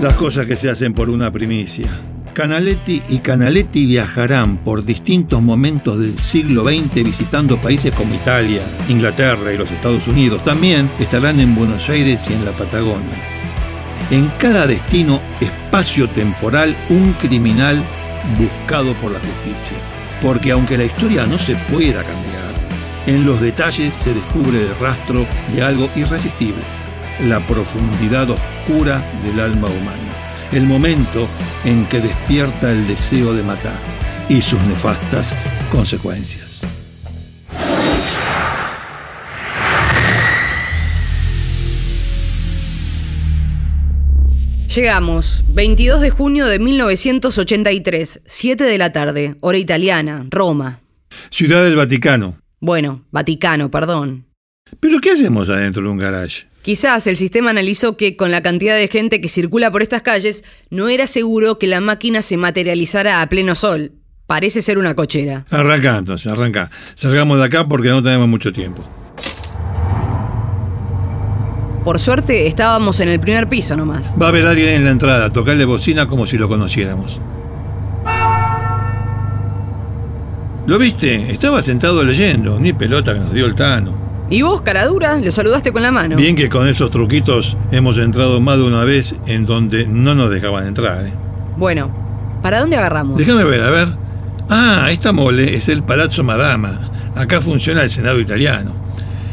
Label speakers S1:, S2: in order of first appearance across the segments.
S1: Las cosas que se hacen por una primicia. Canaletti y Canaletti viajarán por distintos momentos del siglo XX visitando países como Italia, Inglaterra y los Estados Unidos. También estarán en Buenos Aires y en la Patagonia. En cada destino espacio-temporal, un criminal buscado por la justicia. Porque aunque la historia no se pueda cambiar, en los detalles se descubre el rastro de algo irresistible, la profundidad oscura del alma humana, el momento en que despierta el deseo de matar y sus nefastas consecuencias.
S2: Llegamos, 22 de junio de 1983, 7 de la tarde, hora italiana, Roma.
S1: Ciudad del Vaticano.
S2: Bueno, Vaticano, perdón.
S1: ¿Pero qué hacemos adentro de un garage?
S2: Quizás el sistema analizó que con la cantidad de gente que circula por estas calles, no era seguro que la máquina se materializara a pleno sol. Parece ser una cochera.
S1: Arranca entonces, arranca. Salgamos de acá porque no tenemos mucho tiempo.
S2: Por suerte estábamos en el primer piso nomás.
S1: Va a haber alguien en la entrada, tocarle bocina como si lo conociéramos. ¿Lo viste? Estaba sentado leyendo, ni pelota que nos dio el Tano.
S2: ¿Y vos, cara dura? Lo saludaste con la mano.
S1: Bien que con esos truquitos hemos entrado más de una vez en donde no nos dejaban entrar. ¿eh?
S2: Bueno, ¿para dónde agarramos?
S1: Déjame ver, a ver. Ah, esta mole es el Palazzo Madama. Acá funciona el Senado italiano.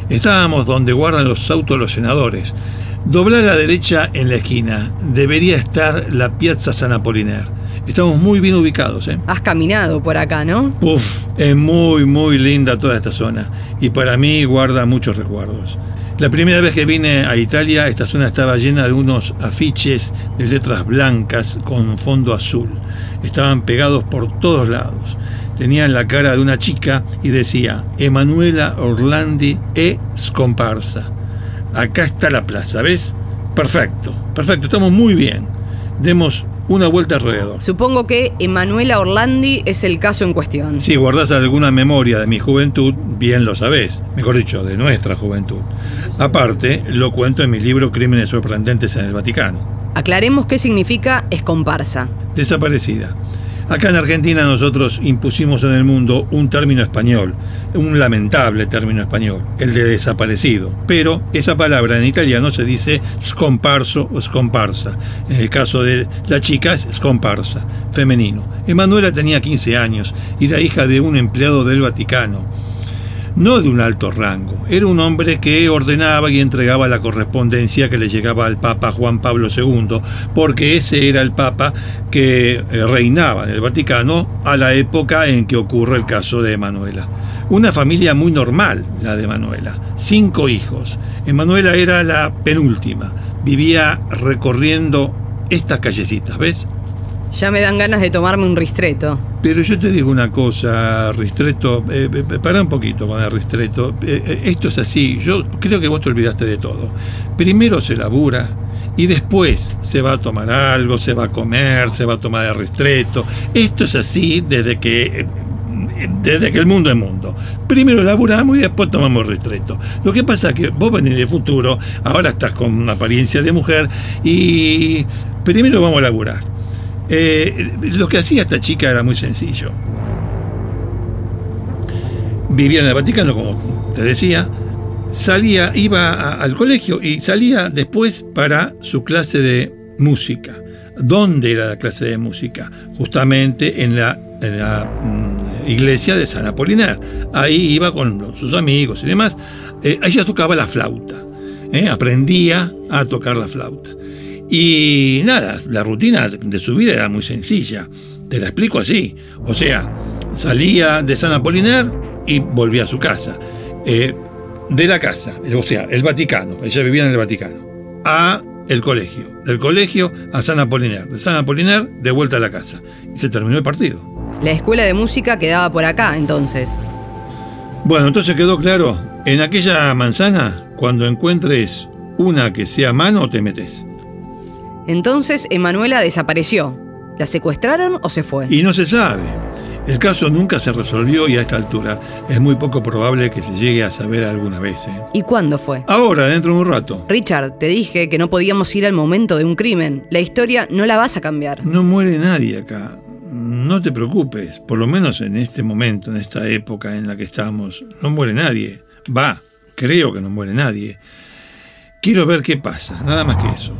S1: Estábamos donde guardan los autos los senadores. Dobla a la derecha en la esquina. Debería estar la Piazza San Apolinar. Estamos muy bien ubicados, ¿eh?
S2: Has caminado por acá, ¿no?
S1: Uf, es muy, muy linda toda esta zona. Y para mí guarda muchos recuerdos. La primera vez que vine a Italia, esta zona estaba llena de unos afiches de letras blancas con fondo azul. Estaban pegados por todos lados tenían la cara de una chica y decía Emanuela Orlandi e Scomparsa. Acá está la plaza, ¿ves? Perfecto, perfecto, estamos muy bien. Demos una vuelta alrededor.
S2: Supongo que Emanuela Orlandi es el caso en cuestión.
S1: Si guardas alguna memoria de mi juventud, bien lo sabés, mejor dicho, de nuestra juventud. Aparte, lo cuento en mi libro Crímenes sorprendentes en el Vaticano.
S2: Aclaremos qué significa escomparsa.
S1: Desaparecida. Acá en Argentina nosotros impusimos en el mundo un término español, un lamentable término español, el de desaparecido. Pero esa palabra en italiano se dice scomparso o scomparsa. En el caso de la chica es scomparsa, femenino. Emanuela tenía 15 años y era hija de un empleado del Vaticano no de un alto rango. Era un hombre que ordenaba y entregaba la correspondencia que le llegaba al Papa Juan Pablo II, porque ese era el Papa que eh, reinaba en el Vaticano a la época en que ocurre el caso de Emanuela. Una familia muy normal, la de Emanuela. Cinco hijos. Emanuela era la penúltima. Vivía recorriendo estas callecitas, ¿ves?
S2: Ya me dan ganas de tomarme un ristreto.
S1: Pero yo te digo una cosa, Ristreto, eh, eh para un poquito con el Ristreto. Eh, eh, esto es así, yo creo que vos te olvidaste de todo. Primero se labura y después se va a tomar algo, se va a comer, se va a tomar el Ristreto. Esto es así desde que desde que el mundo es mundo. Primero laburamos y después tomamos ristreto. Lo que pasa es que vos venís de futuro, ahora estás con una apariencia de mujer y primero vamos a laburar. Eh, lo que hacía esta chica era muy sencillo. Vivía en el Vaticano, como te decía, salía, iba al colegio y salía después para su clase de música. ¿Dónde era la clase de música? Justamente en la, mm, iglesia de San Apolinar. Ahí iba con sus amigos y demás. Eh, ella tocaba la flauta. ¿eh? aprendía a tocar la flauta. Y nada, la rutina de su vida era muy sencilla. Te la explico así. O sea, salía de San Apolinar y volvía a su casa. Eh, de la casa, o sea, el Vaticano, ella vivía en el Vaticano, a el colegio. Del colegio a San Apolinar. De San Apolinar, de vuelta a la casa. Y se terminó el partido.
S2: La escuela de música quedaba por acá, entonces.
S1: Bueno, entonces quedó claro. En aquella manzana, cuando encuentres una que sea mano, te metes.
S2: Entonces Emanuela desapareció. ¿La secuestraron o se fue?
S1: Y no se sabe. El caso nunca se resolvió y a esta altura es muy poco probable que se llegue a saber alguna vez. ¿eh?
S2: ¿Y cuándo fue?
S1: Ahora, dentro de un rato.
S2: Richard, te dije que no podíamos ir al momento de un crimen. La historia no la vas a cambiar.
S1: No muere nadie acá. No te preocupes, por lo menos en este momento, en esta época en la que estamos, no muere nadie. Va, creo que no muere nadie. Quiero ver qué pasa, nada más que eso.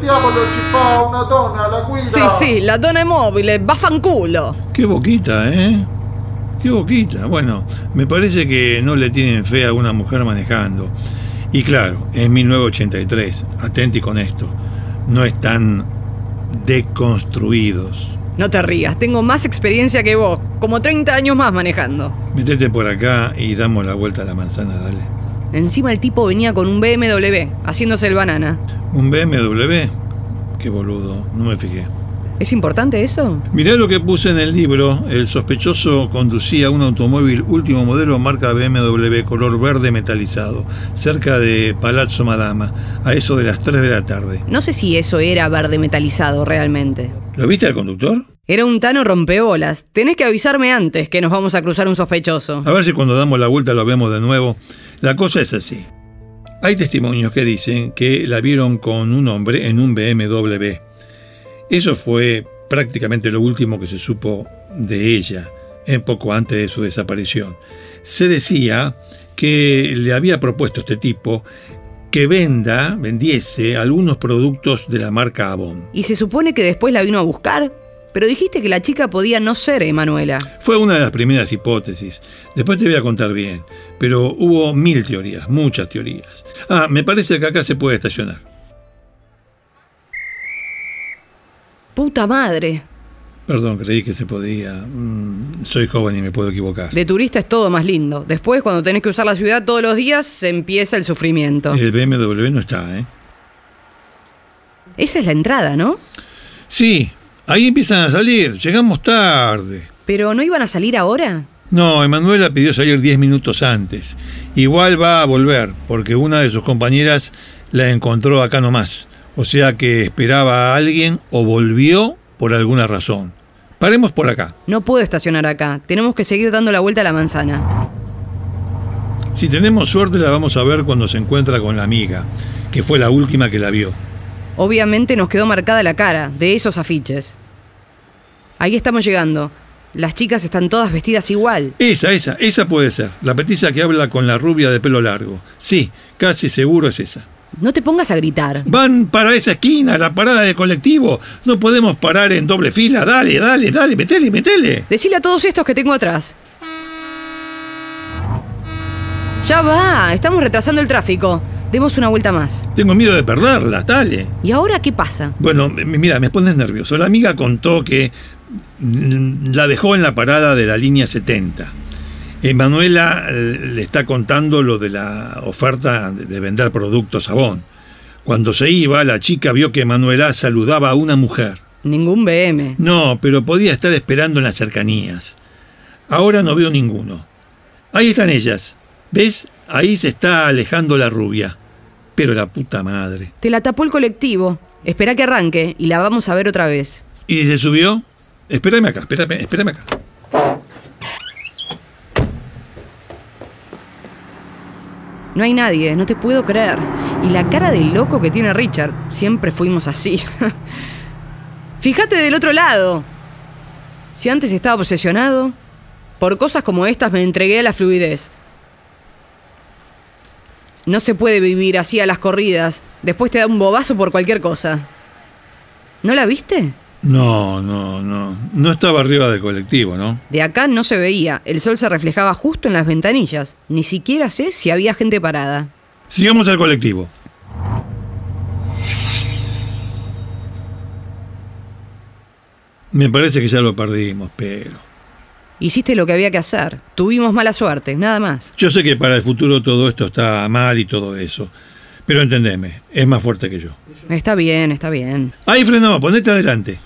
S3: Diavolo ci fa una donna alla guida?
S2: Sì, sì, la donna è mobile, vaffanculo.
S1: Qué boquita, ¿eh? Qué boquita. Bueno, me parece que no le tienen fe a una mujer manejando. Y claro, es 1983. Atenti con esto. No están deconstruidos.
S2: No te rías, tengo más experiencia que vos, como 30 años más manejando.
S1: Métete por acá y damos la vuelta a la manzana, dale.
S2: Encima el tipo venía con un BMW, haciéndose el banana.
S1: ¿Un BMW? Qué boludo, no me fijé.
S2: ¿Es importante eso?
S1: Mirá lo que puse en el libro. El sospechoso conducía un automóvil último modelo marca BMW color verde metalizado, cerca de Palazzo Madama, a eso de las 3 de la tarde.
S2: No sé si eso era verde metalizado realmente.
S1: ¿Lo viste al conductor?
S2: Era un tano rompeolas. Tenés que avisarme antes que nos vamos a cruzar un sospechoso.
S1: A ver si cuando damos la vuelta lo vemos de nuevo. La cosa es así. Hay testimonios que dicen que la vieron con un hombre en un BMW. Eso fue prácticamente lo último que se supo de ella, en poco antes de su desaparición. Se decía que le había propuesto este tipo que venda, vendiese algunos productos de la marca Avon.
S2: ¿Y se supone que después la vino a buscar? Pero dijiste que la chica podía no ser Emanuela.
S1: Fue una de las primeras hipótesis. Después te voy a contar bien. Pero hubo mil teorías, muchas teorías. Ah, me parece que acá se puede estacionar.
S2: Puta madre.
S1: Perdón, creí que se podía. Mm, soy joven y me puedo equivocar.
S2: De turista es todo más lindo. Después, cuando tenés que usar la ciudad todos los días, empieza el sufrimiento.
S1: El BMW no está, ¿eh?
S2: Esa es la entrada, ¿no?
S1: Sí, ahí empiezan a salir. Llegamos tarde.
S2: ¿Pero no iban a salir ahora?
S1: No, Emanuela pidió salir 10 minutos antes. Igual va a volver, porque una de sus compañeras la encontró acá nomás. O sea que esperaba a alguien o volvió por alguna razón. Paremos por acá.
S2: No puedo estacionar acá. Tenemos que seguir dando la vuelta a la manzana.
S1: Si tenemos suerte la vamos a ver cuando se encuentra con la amiga, que fue la última que la vio.
S2: Obviamente nos quedó marcada la cara de esos afiches. Ahí estamos llegando. Las chicas están todas vestidas igual.
S1: Esa, esa, esa puede ser. La petiza que habla con la rubia de pelo largo. Sí, casi seguro es esa.
S2: No te pongas a gritar.
S1: Van para esa esquina, la parada de colectivo. No podemos parar en doble fila. Dale, dale, dale, metele, metele.
S2: Decile a todos estos que tengo atrás. Ya va, estamos retrasando el tráfico. Demos una vuelta más.
S1: Tengo miedo de perderlas, dale.
S2: ¿Y ahora qué pasa?
S1: Bueno, mira, me pones nervioso. La amiga contó que la dejó en la parada de la línea 70. Emanuela eh, le está contando lo de la oferta de de vender productos Avon. Cuando se iba, la chica vio que Emanuela saludaba a una mujer.
S2: Ningún BM.
S1: No, pero podía estar esperando en las cercanías. Ahora no veo ninguno. Ahí están ellas. ¿Ves? Ahí se está alejando la rubia. Pero la puta madre.
S2: Te la tapó el colectivo. Espera que arranque y la vamos a ver otra vez.
S1: ¿Y se subió? Espérame acá, espérame, espérame acá.
S2: No hay nadie, no te puedo creer. Y la cara de loco que tiene Richard. Siempre fuimos así. Fíjate del otro lado. Si antes estaba obsesionado, por cosas como estas me entregué a la fluidez. No se puede vivir así a las corridas. Después te da un bobazo por cualquier cosa. ¿No la viste?
S1: No, no, no. No estaba arriba del colectivo, ¿no?
S2: De acá no se veía. El sol se reflejaba justo en las ventanillas. Ni siquiera sé si había gente parada.
S1: Sigamos al colectivo. Me parece que ya lo perdimos, pero...
S2: Hiciste lo que había que hacer. Tuvimos mala suerte, nada más.
S1: Yo sé que para el futuro todo esto está mal y todo eso. Pero entendeme, es más fuerte que yo.
S2: Está bien, está bien.
S1: Ahí frenó, ponete adelante.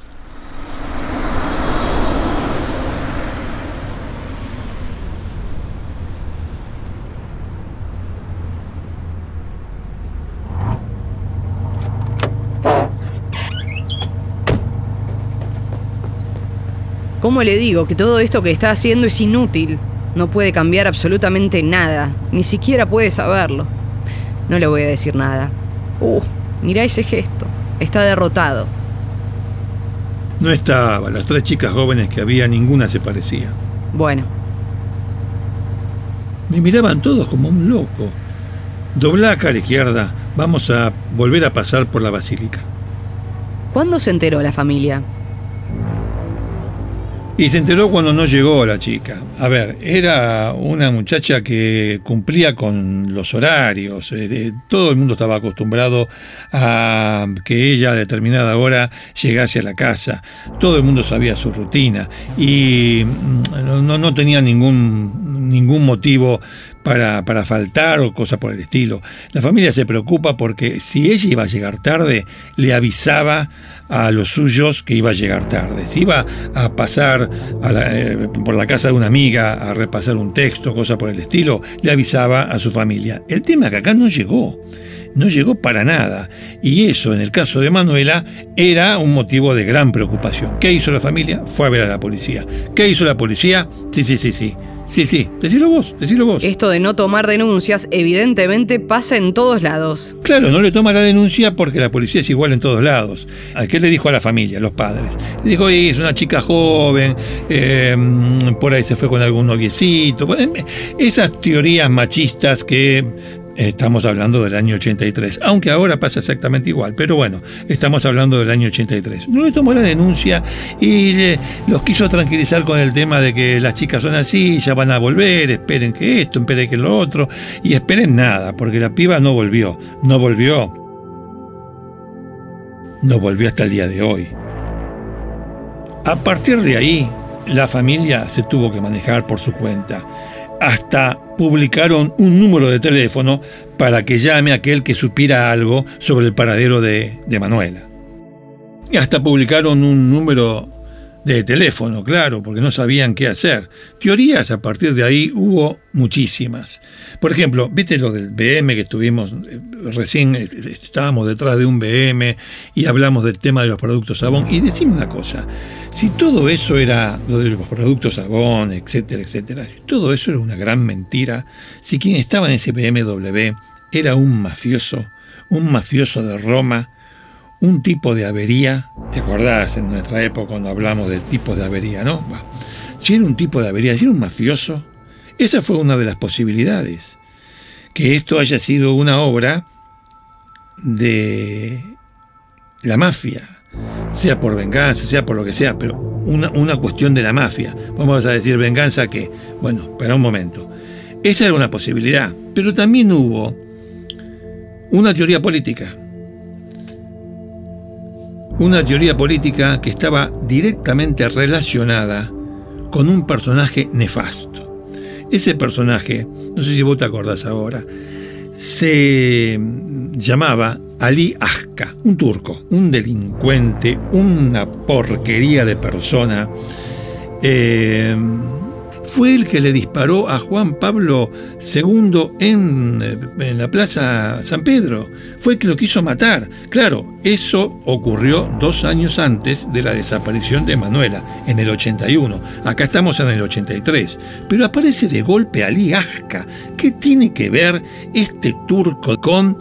S2: ¿Cómo le digo que todo esto que está haciendo es inútil? No puede cambiar absolutamente nada, ni siquiera puede saberlo. No le voy a decir nada. Uh, mira ese gesto. Está derrotado.
S1: No estaba. Las tres chicas jóvenes que había, ninguna se parecía.
S2: Bueno,
S1: Me miraban todos como un loco. Doblá acá a la izquierda. Vamos a volver a pasar por la basílica.
S2: ¿cuándo se enteró la familia?
S1: Y se enteró cuando no llegó la chica. A ver, era una muchacha que cumplía con los horarios. eh, todo el mundo estaba acostumbrado a que ella a determinada hora llegase a la casa. Todo el mundo sabía su rutina. Y mm, no- no tenía ningún, ningún motivo para, para faltar o cosa por el estilo. La familia se preocupa porque si ella iba a llegar tarde, le avisaba a los suyos que iba a llegar tarde. Si iba a pasar eh, por la casa de una amiga a repasar un texto, cosa por el estilo, le avisaba a su familia. El tema es que acá no llegó. No llegó para nada. Y eso, en el caso de Manuela, era un motivo de gran preocupación. ¿Qué hizo la familia? Fue a ver a la policía. ¿Qué hizo la policía? Sí, sí, sí, sí. Sí, sí. Decilo vos, decilo vos.
S2: Esto de no tomar denuncias evidentemente pasa en todos lados.
S1: Claro, no le toma la denuncia porque la policía es igual en todos lados. ¿A qué le dijo a la familia, a los padres? Le dijo, "Oye, es una chica joven, eh, por ahí se fue con algún noviecito. Bueno, esas teorías machistas que estamos hablando del año 83, aunque ahora pasa exactamente igual, pero bueno, estamos hablando del año 83. No le tomó la denuncia y le- los quiso tranquilizar con el tema de que las chicas son así, ya van a volver, esperen que esto, esperen que lo otro, y esperen nada, porque la piba no volvió, no volvió. No volvió hasta el día de hoy. A partir de ahí, la familia se tuvo que manejar por su cuenta. Hasta publicaron un número de teléfono para que llame aquel que supiera algo sobre el paradero de, de Manuela. Y hasta publicaron un número de teléfono, claro, porque no sabían qué hacer. Teorías a partir de ahí hubo muchísimas. Por ejemplo, ¿viste lo del BM que estuvimos eh, recién? eh, Estábamos detrás de un BM y hablamos del tema de los productos Avon. Y decime una cosa, si todo eso era lo de los productos Avon, etcétera, etcétera, si todo eso era una gran mentira, si quien estaba en ese BMW era un mafioso, un mafioso de Roma, un tipo de avería, ¿te acordás en nuestra época cuando hablamos de tipos de avería, no? Si era un tipo de avería, si era un mafioso, esa fue una de las posibilidades. Que esto haya sido una obra de la mafia, sea por venganza, sea por lo que sea, pero una, una cuestión de la mafia. Vamos a decir, venganza qué? Bueno, espera un momento. Esa era una posibilidad, pero también hubo una teoría política una teoría política que estaba directamente relacionada con un personaje nefasto. Ese personaje, no sé si vos te acordás ahora, se llamaba Ali Aska, un turco, un delincuente, una porquería de persona. Eh, fue el que le disparó a Juan Pablo II en, en, la Plaza San Pedro. Fue el que lo quiso matar. Claro, eso ocurrió dos años antes de la desaparición de Manuela, en el 81. Acá estamos en el 83. Pero aparece de golpe Ali Aska. ¿Qué tiene que ver este turco con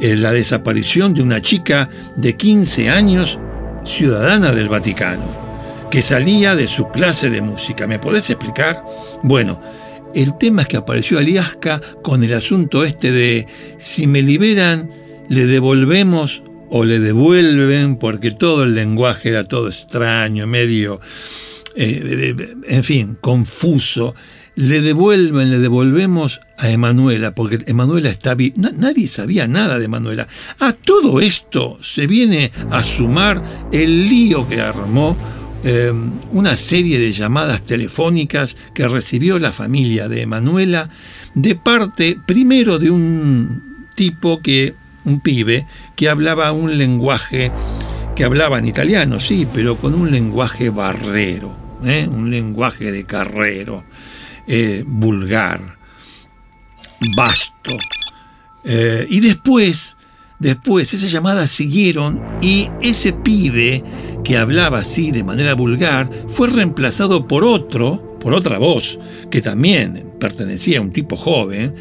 S1: eh, la desaparición de una chica de 15 años, ciudadana del Vaticano? Que salía de su clase de música. ¿Me podés explicar? Bueno, el tema es que apareció Aliasca con el asunto este de si me liberan, le devolvemos o le devuelven, porque todo el lenguaje era todo extraño, medio, eh, en fin, confuso. Le devuelven, le devolvemos a Emanuela, porque Emanuela está bien. Nadie sabía nada de Emanuela. A todo esto se viene a sumar el lío que armó eh, una serie de llamadas telefónicas que recibió la familia de Emanuela de parte primero de un tipo que, un pibe, que hablaba un lenguaje, que hablaba en italiano, sí, pero con un lenguaje barrero, ¿eh? un lenguaje de carrero, eh, vulgar, vasto. y después, después esas llamadas siguieron y ese pibe que hablaba así de manera vulgar fue reemplazado por otro, por otra voz, que también pertenecía a un tipo joven,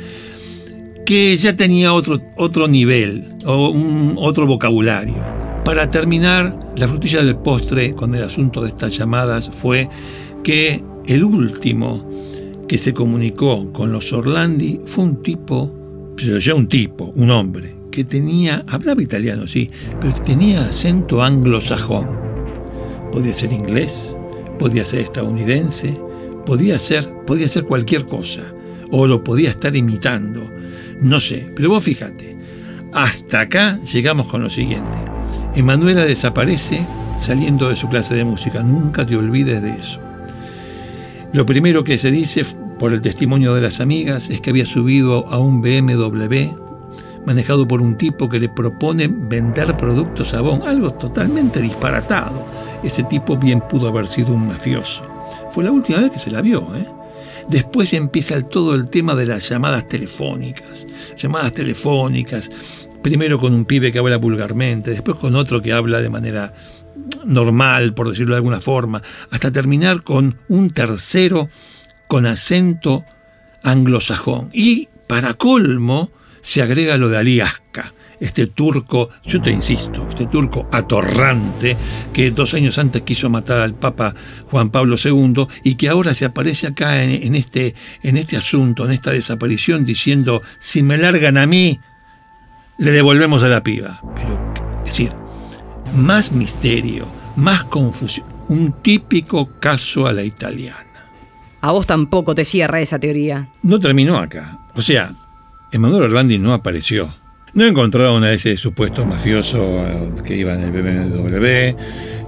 S1: que ya tenía otro, otro nivel o un, otro vocabulario. Para terminar, la frutilla del postre con el asunto de estas llamadas fue que el último que se comunicó con los Orlandi fue un tipo, pero ya un tipo, un hombre, que tenía, hablaba italiano, sí, pero tenía acento anglosajón. Podía ser inglés, podía ser estadounidense, podía ser, podía ser cualquier cosa, o lo podía estar imitando, no sé, pero vos fíjate, hasta acá llegamos con lo siguiente. Emanuela desaparece saliendo de su clase de música, nunca te olvides de eso. Lo primero que se dice por el testimonio de las amigas es que había subido a un BMW manejado por un tipo que le propone vender productos a Bon, algo totalmente disparatado. Ese tipo bien pudo haber sido un mafioso. Fue la última vez que se la vio, ¿eh? Después empieza todo el tema de las llamadas telefónicas. Llamadas telefónicas, primero con un pibe que habla vulgarmente, después con otro que habla de manera normal, por decirlo de alguna forma, hasta terminar con un tercero con acento anglosajón. Y para colmo se agrega lo de Aliasca, este turco, yo te insisto, este turco atorrante que dos años antes quiso matar al Papa Juan Pablo II y que ahora se aparece acá en, este, en este asunto, en esta desaparición, diciendo, si me largan a mí, le devolvemos a la piba. Pero, es decir, más misterio, más confusión. Un típico caso a la italiana.
S2: A vos tampoco te cierra esa teoría.
S1: No terminó acá. O sea, Emanuel Orlandi no apareció. No encontraron a ese supuesto mafioso eh, que iba en el BMW.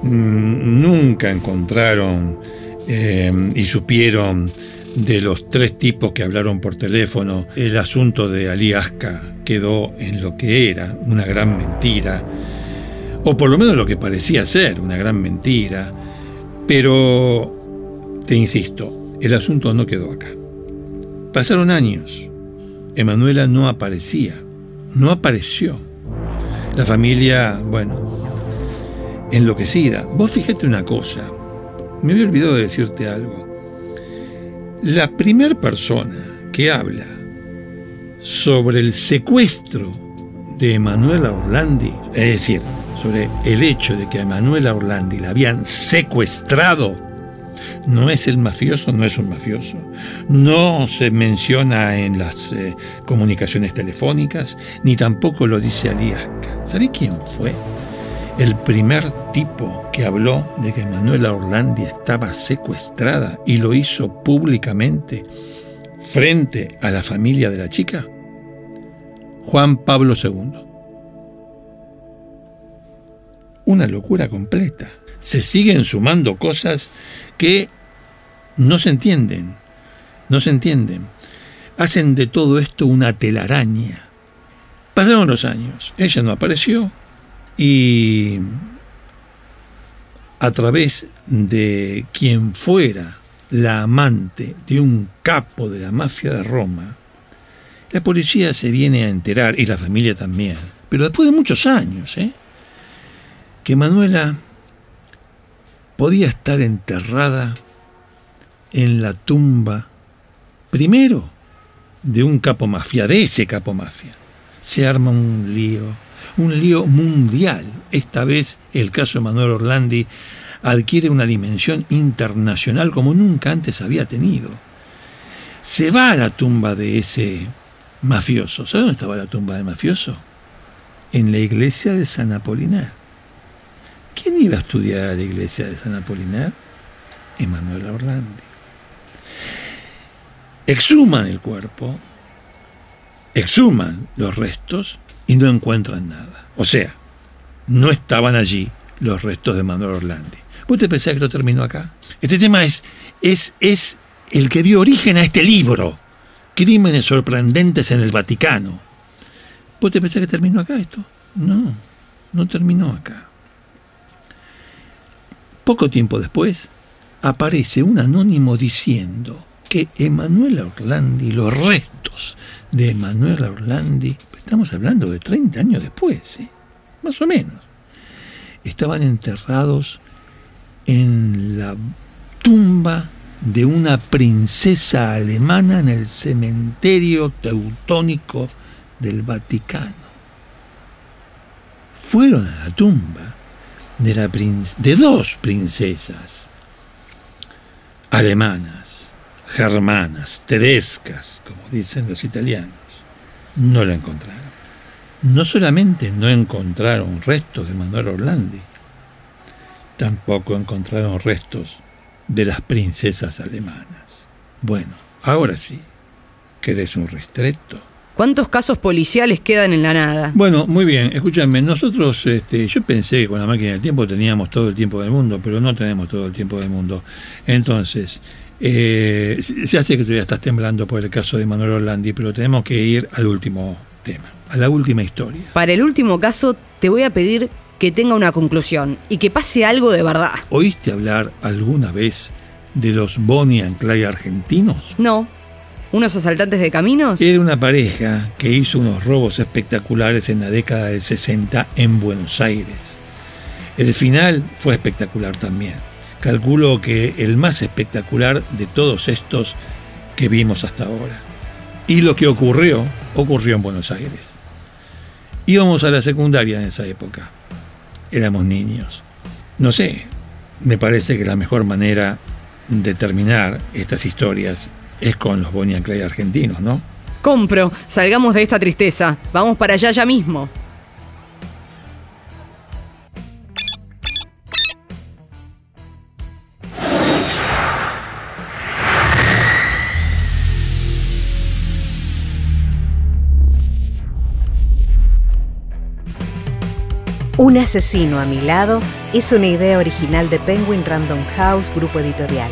S1: Mm, nunca encontraron eh, y supieron de los tres tipos que hablaron por teléfono. El asunto de Ali quedó en lo que era una gran mentira o por lo menos lo que parecía ser una gran mentira. Pero, te insisto, el asunto no quedó acá. Pasaron años. Emanuela no aparecía. No apareció. La familia, bueno, enloquecida. Vos fíjate una cosa. Me había olvidado de decirte algo. La primera persona que habla sobre el secuestro de Emanuela Orlandi, es decir, sobre el hecho de que a Manuela Orlandi la habían secuestrado, no es el mafioso, no es un mafioso. No se menciona en las eh, comunicaciones telefónicas, ni tampoco lo dice Aliasca. ¿Sabe quién fue? El primer tipo que habló de que Manuela Orlandi estaba secuestrada y lo hizo públicamente frente a la familia de la chica. Juan Pablo II una locura completa. Se siguen sumando cosas que no se entienden, no se entienden. Hacen de todo esto una telaraña. Pasaron los años, ella no apareció y a través de quien fuera la amante de un capo de la mafia de Roma, la policía se viene a enterar, y la familia también, pero después de muchos años, ¿eh? que Manuela podía estar enterrada en la tumba, primero, de un capo mafia, de ese capo mafia. Se arma un lío, un lío mundial. Esta vez el caso de Manuel Orlandi adquiere una dimensión internacional como nunca antes había tenido. Se va a la tumba de ese mafioso. ¿Sabe dónde estaba la tumba del mafioso? En la iglesia de San Apolinar. ¿Quién iba a estudiar a la iglesia de San Apolinar? Emanuel Orlandi. Exhuman el cuerpo, exhuman los restos y no encuentran nada. O sea, no estaban allí los restos de Manuel Orlandi. ¿Vos te pensás que esto terminó acá? Este tema es, es, es el que dio origen a este libro, Crímenes sorprendentes en el Vaticano. ¿Vos te pensás que terminó acá esto? No, no terminó acá. Poco tiempo después, aparece un anónimo diciendo que Emanuela Orlandi, los restos de Emanuela Orlandi, estamos hablando de 30 años después, ¿eh? más o menos, estaban enterrados en la tumba de una princesa alemana en el cementerio teutónico del Vaticano. Fueron a la tumba de, la de dos princesas alemanas, germanas, tedescas, como dicen los italianos. No la encontraron. No solamente no encontraron restos de Manuel Orlandi, tampoco encontraron restos de las princesas alemanas. Bueno, ahora sí, ¿querés un ristretto?
S2: ¿Cuántos casos policiales quedan en la nada?
S1: Bueno, muy bien, escúchame, nosotros, este, yo pensé que con la máquina del tiempo teníamos todo el tiempo del mundo, pero no tenemos todo el tiempo del mundo. Entonces, eh, se hace que tú ya estás temblando por el caso de Manuel Orlandi, pero tenemos que ir al último tema, a la última historia.
S2: Para el último caso, te voy a pedir que tenga una conclusión y que pase algo de verdad.
S1: ¿Oíste hablar alguna vez de los Bonnie and Clyde argentinos?
S2: No. ¿Unos asaltantes de caminos?
S1: Era una pareja que hizo unos robos espectaculares en la década del 60 en Buenos Aires. El final fue espectacular también. Calculo que el más espectacular de todos estos que vimos hasta ahora. Y lo que ocurrió, ocurrió en Buenos Aires. Íbamos a la secundaria en esa época éramos niños. No sé, me parece que la mejor manera de terminar estas historias es con los Bonnie and Clyde argentinos, ¿no?
S2: Compro, salgamos de esta tristeza. Vamos para allá ya mismo.
S4: Un asesino a mi lado es una idea original de Penguin Random House Grupo Editorial.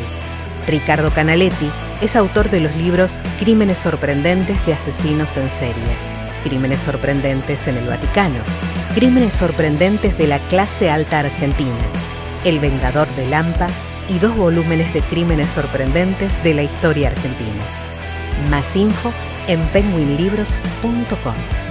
S4: Ricardo Canaletti es autor de los libros Crímenes sorprendentes de asesinos en serie, Crímenes sorprendentes en el Vaticano, Crímenes sorprendentes de la clase alta argentina, El Vengador de Lampa y dos volúmenes de Crímenes sorprendentes de la historia argentina. Más info en penguinlibros.com.